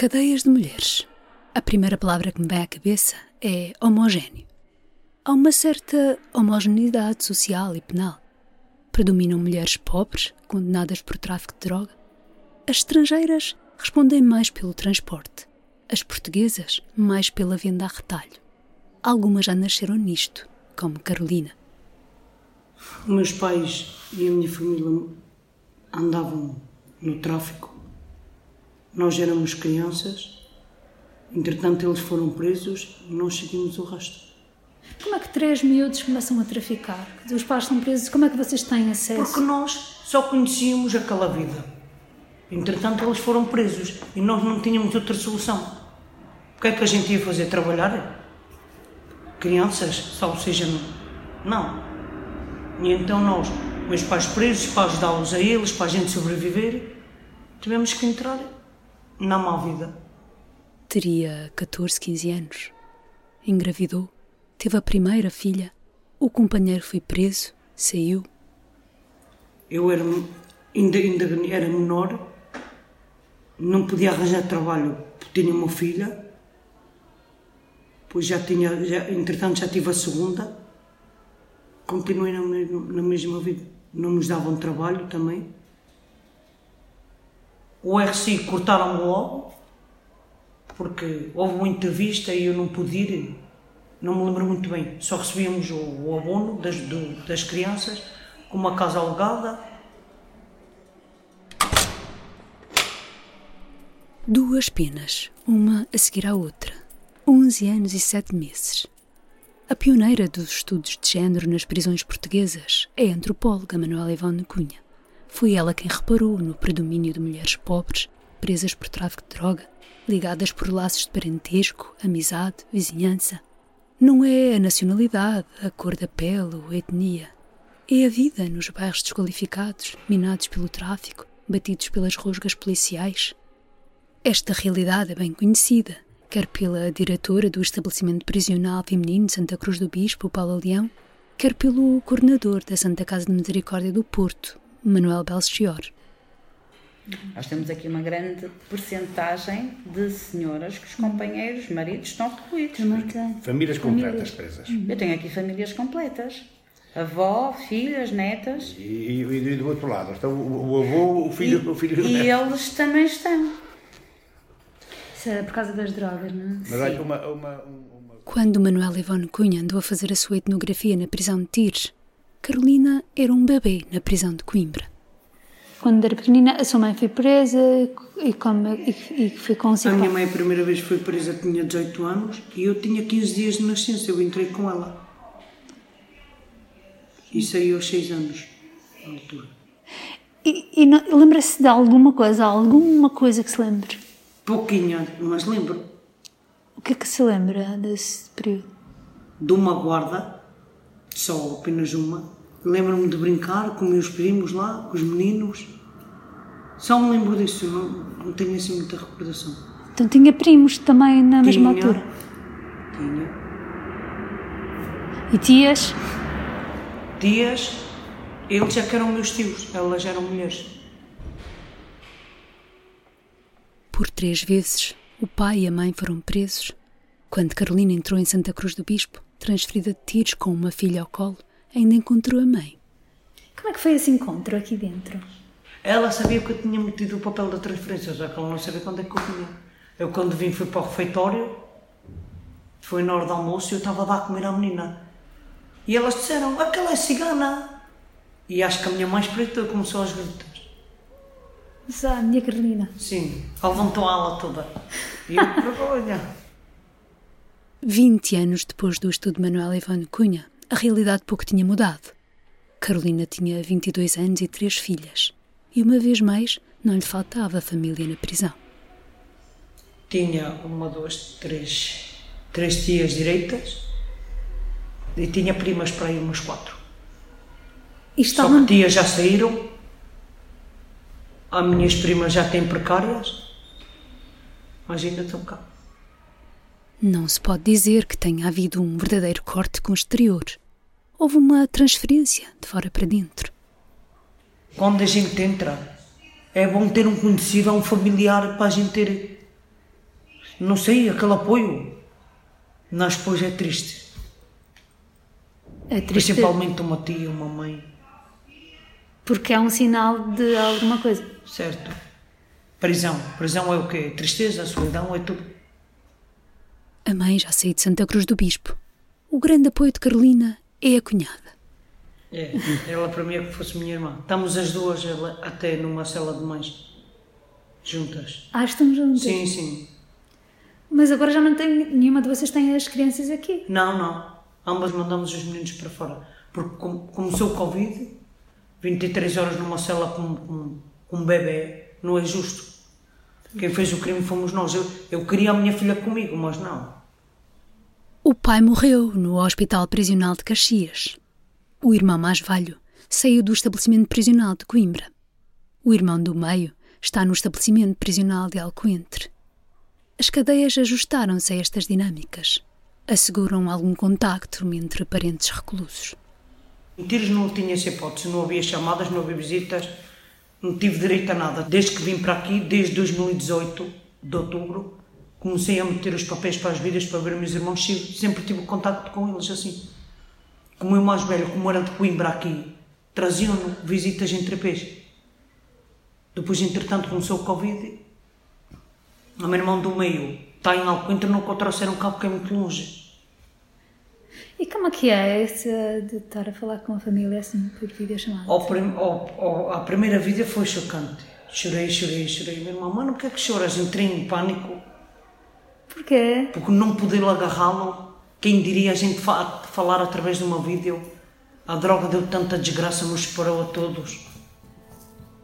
Cadeias de mulheres. A primeira palavra que me vem à cabeça é homogéneo. Há uma certa homogeneidade social e penal. Predominam mulheres pobres, condenadas por tráfico de droga. As estrangeiras respondem mais pelo transporte. As portuguesas, mais pela venda a retalho. Algumas já nasceram nisto, como Carolina. Meus pais e a minha família andavam no tráfico. Nós éramos crianças. Entretanto, eles foram presos e nós seguimos o resto. Como é que três miúdos começam a traficar? Os pais estão presos, como é que vocês têm acesso? Porque nós só conhecíamos aquela vida. Entretanto, eles foram presos e nós não tínhamos outra solução. O que é que a gente ia fazer? Trabalhar? Crianças? Só seja, não. E então nós, meus pais presos, para ajudá-los a eles, para a gente sobreviver, tivemos que entrar na má vida. Teria 14, 15 anos. Engravidou Teve a primeira filha. O companheiro foi preso, saiu. Eu era, ainda, ainda era menor, não podia arranjar trabalho, tinha uma filha, pois já tinha, já, entretanto já tive a segunda, continuei na na mesma vida. Não nos davam trabalho também. O RC cortaram-me logo, porque houve uma entrevista e eu não pude ir não me lembro muito bem, só recebíamos o, o abono das, do, das crianças com uma casa alugada. Duas penas, uma a seguir à outra. 11 anos e 7 meses. A pioneira dos estudos de género nas prisões portuguesas é a antropóloga Manuela Ivone Cunha. Foi ela quem reparou no predomínio de mulheres pobres, presas por tráfico de droga, ligadas por laços de parentesco, amizade, vizinhança, não é a nacionalidade, a cor da pele ou a etnia. É a vida nos bairros desqualificados, minados pelo tráfico, batidos pelas rusgas policiais. Esta realidade é bem conhecida, quer pela diretora do estabelecimento prisional feminino Santa Cruz do Bispo, Paulo Leão, quer pelo coordenador da Santa Casa de Misericórdia do Porto, Manuel Belchior. Nós temos aqui uma grande percentagem de senhoras que os companheiros, maridos, estão recluídos. Famílias completas presas. Eu tenho aqui famílias completas. Avó, filhas, netas. E, e, e do outro lado, está o, o avô, o filho, e, o filho E eles também estão. Isso é por causa das drogas, não é? Mas olha, uma, uma, uma... Quando Manuel Ivone Cunha andou a fazer a sua etnografia na prisão de Tires, Carolina era um bebê na prisão de Coimbra quando era pequenina, a sua mãe foi presa e, como, e, e foi com A minha mãe a primeira vez foi presa, tinha 18 anos e eu tinha 15 dias de nascença, eu entrei com ela. E saí aos 6 anos, na altura. E, e lembra-se de alguma coisa, alguma coisa que se lembre? Pouquinho, mas lembro. O que é que se lembra desse período? De uma guarda, só apenas uma, Lembro-me de brincar com meus primos lá, com os meninos. Só me lembro disso, não, não tenho assim muita recordação. Então tinha primos também na tinha, mesma altura? Tinha. E tias? Tias, eles já que eram meus tios, elas eram mulheres. Por três vezes, o pai e a mãe foram presos. Quando Carolina entrou em Santa Cruz do Bispo, transferida de tiros com uma filha ao colo, ainda encontrou a mãe. Como é que foi esse encontro aqui dentro? Ela sabia que eu tinha metido o papel da transferência, só que ela não sabia quando é que eu vinha. Eu, quando vim, fui para o refeitório, foi na hora do almoço e eu estava a dar a comer à menina. E elas disseram: aquela é cigana. E acho que a minha mãe espreitou começou aos gritos. Mas a minha Carolina? Sim, levantou a ala toda. E eu, olha. 20 anos depois do estudo de Manuel Ivone Cunha, a realidade pouco tinha mudado. Carolina tinha 22 anos e três filhas. E uma vez mais, não lhe faltava família na prisão. Tinha uma, duas, três, três tias direitas e tinha primas para ir umas quatro. E Só que tias já saíram, as minhas primas já têm precárias, mas ainda estão cá. Não se pode dizer que tenha havido um verdadeiro corte com o exterior. Houve uma transferência de fora para dentro. Quando a gente entra, é bom ter um conhecido, um familiar para a gente ter não sei, aquele apoio. Nós depois é triste. É triste Principalmente uma tia, uma mãe. porque é um sinal de alguma coisa. Certo? Prisão. Prisão é o quê? Tristeza, solidão, é tudo. A mãe já saiu de Santa Cruz do Bispo. O grande apoio de Carolina é a cunhada. É, ela para mim é que fosse minha irmã. Estamos as duas ela, até numa cela de mães. Juntas. Ah, estão juntas. Sim, sim. Mas agora já não tem. Nenhuma de vocês tem as crianças aqui. Não, não. Ambas mandamos os meninos para fora. Porque com- começou o Covid, 23 horas numa cela com, com, com um bebê, não é justo. Quem fez o crime fomos nós. Eu, eu queria a minha filha comigo, mas não. O pai morreu no Hospital Prisional de Caxias. O irmão mais velho saiu do estabelecimento prisional de Coimbra. O irmão do meio está no estabelecimento prisional de Alcoentre. As cadeias ajustaram-se a estas dinâmicas. Asseguram algum contacto entre parentes reclusos. Em tiros não tinha essa hipótese, não havia chamadas, não havia visitas, não tive direito a nada. Desde que vim para aqui, desde 2018, de outubro, comecei a meter os papéis para as vidas para ver meus irmãos, sempre- tive contacto com eles assim. Como eu mais velho, como era de Coimbra aqui, traziam-no visitas em trepês. Depois, entretanto, começou o Covid. O meu irmão do meio está em Alcoentre, nunca o trouxeram cá porque é muito longe. E como é que é esse de estar a falar com a família assim por videochamada? Ao prim, ao, ao, a primeira vida foi chocante. Chorei, chorei, chorei. Meu irmão, mano, porquê é que choras? Entrei em pânico, Porquê? porque não poder agarrá-lo. Quem diria a gente fa falar através de uma vídeo? A droga deu tanta desgraça, nos separou a todos.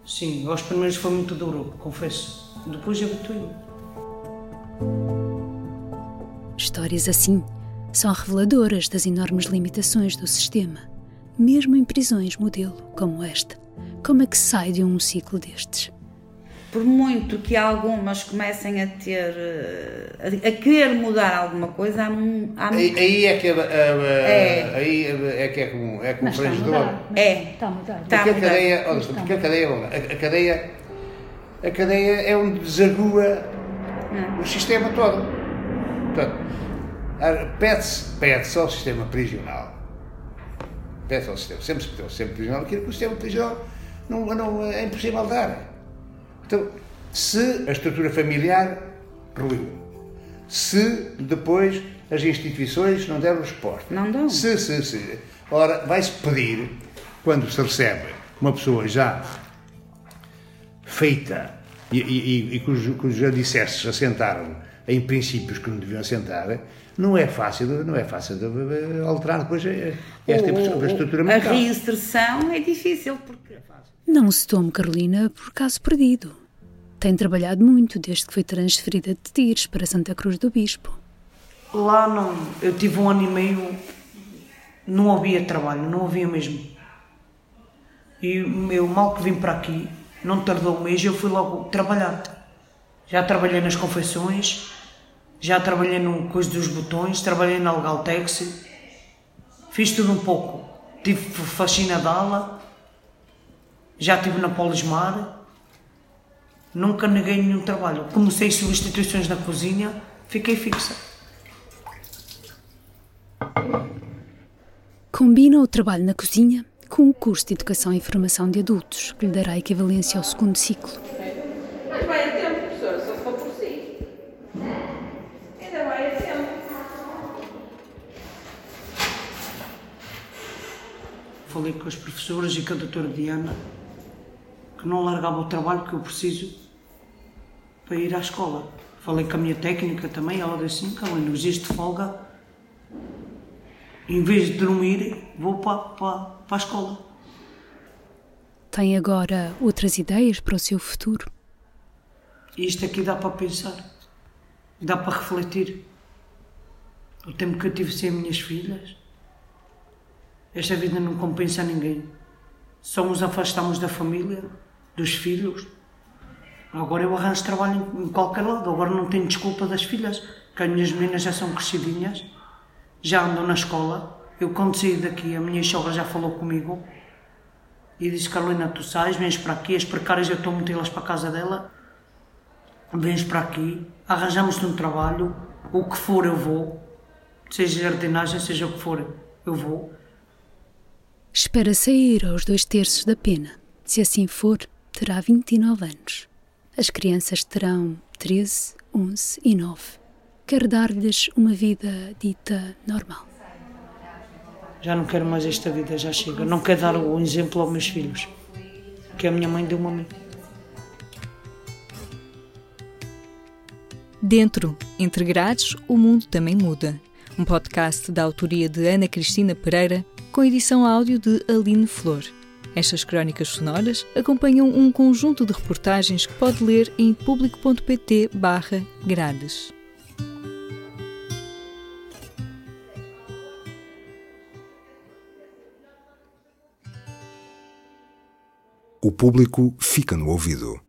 Sim, aos primeiros foi muito duro, confesso. Depois habituei-me. Histórias assim são reveladoras das enormes limitações do sistema, mesmo em prisões modelo como esta. Como é que se sai de um ciclo destes? Por muito que algumas comecem a ter, eh, a, a querer mudar alguma coisa, há, há Aí, muito. aí é que é, a- a- É. aí é que é como é como Mas está a mudar. mas É. Está a mudar. Porque a mudar. cadeia, olha, porque a cadeia, a, a cadeia, a cadeia é onde desagua o sistema todo. Portanto, pede-se, pede-se ao sistema prisional, pede-se ao sistema, sempre se pediu ao sistema prisional aquilo que o sistema prisional não, não, é impossível dar. Então, se a estrutura familiar ruiu, se depois as instituições não deram resposta, Não dão. se, se, se. Ora, vai-se pedir, quando se recebe uma pessoa já feita e, e, e, e cujo- cujos alicerces assentaram em princípios que não deviam assentar, não é fácil, não é fácil de, alterar depois eh, esta O- o- estrutura a mental. reinserção é difícil porque Não se tome Carolina por caso perdido. Tem trabalhado muito desde que foi transferida de Tires para Santa Cruz do Bispo. Lá não, eu tive um ano e meio, não havia trabalho, não havia mesmo. E eu mal que vim para aqui, não tardou um mês, eu fui logo trabalhar. Já trabalhei nas confecções, já trabalhei no coisa dos botões, trabalhei na Legaltex, fiz tudo um pouco. Tive faxina de ala, já estive na Polismar, nunca neguei nenhum trabalho. Comecei substituições na cozinha, fiquei fixa. Combina o trabalho na cozinha com o curso de Educação e Formação de Adultos, que lhe dará equivalência ao segundo ciclo. Mas vai a tempo, professora, só se for por si. Ainda vai a tempo. Falei com as professoras e com a doutora Diana que não largava o trabalho que eu preciso para ir à escola. Falei com a minha técnica também, ela disse assim, Carolina, nos dias de folga, em vez de dormir, vou para, para, para a escola. Tem agora outras ideias para o seu futuro? Isto aqui dá para pensar, dá para refletir. O tempo que eu tive sem minhas filhas, esta vida não compensa a ninguém. Só nos afastamos da família, dos filhos. Agora eu arranjo trabalho em, qualquer lado, agora não tenho desculpa das filhas, que as minhas meninas já são crescidinhas, já andam na escola. Eu quando saí daqui, a minha sogra já falou comigo e disse, Carolina, tu sais, vens para aqui, as precárias eu estou a metê-las para a casa dela. vens para aqui, arranjamos-te um trabalho, o que for eu vou, seja jardinagem, seja o que for, eu vou. Espera sair aos dois terços da pena. Se assim for, terá 29 anos. As crianças terão 13, 11 e 9. Quer dar-lhes uma vida dita normal. Já não quero mais esta vida, já chega. Não quero dar o exemplo aos meus filhos, que a minha mãe deu-me a mim. Dentro, entre grades, o mundo também muda. Um podcast da autoria de Ana Cristina Pereira, com edição áudio de Aline Flor. Estas crónicas sonoras acompanham um conjunto de reportagens que pode ler em público.pt grades. O público fica no ouvido.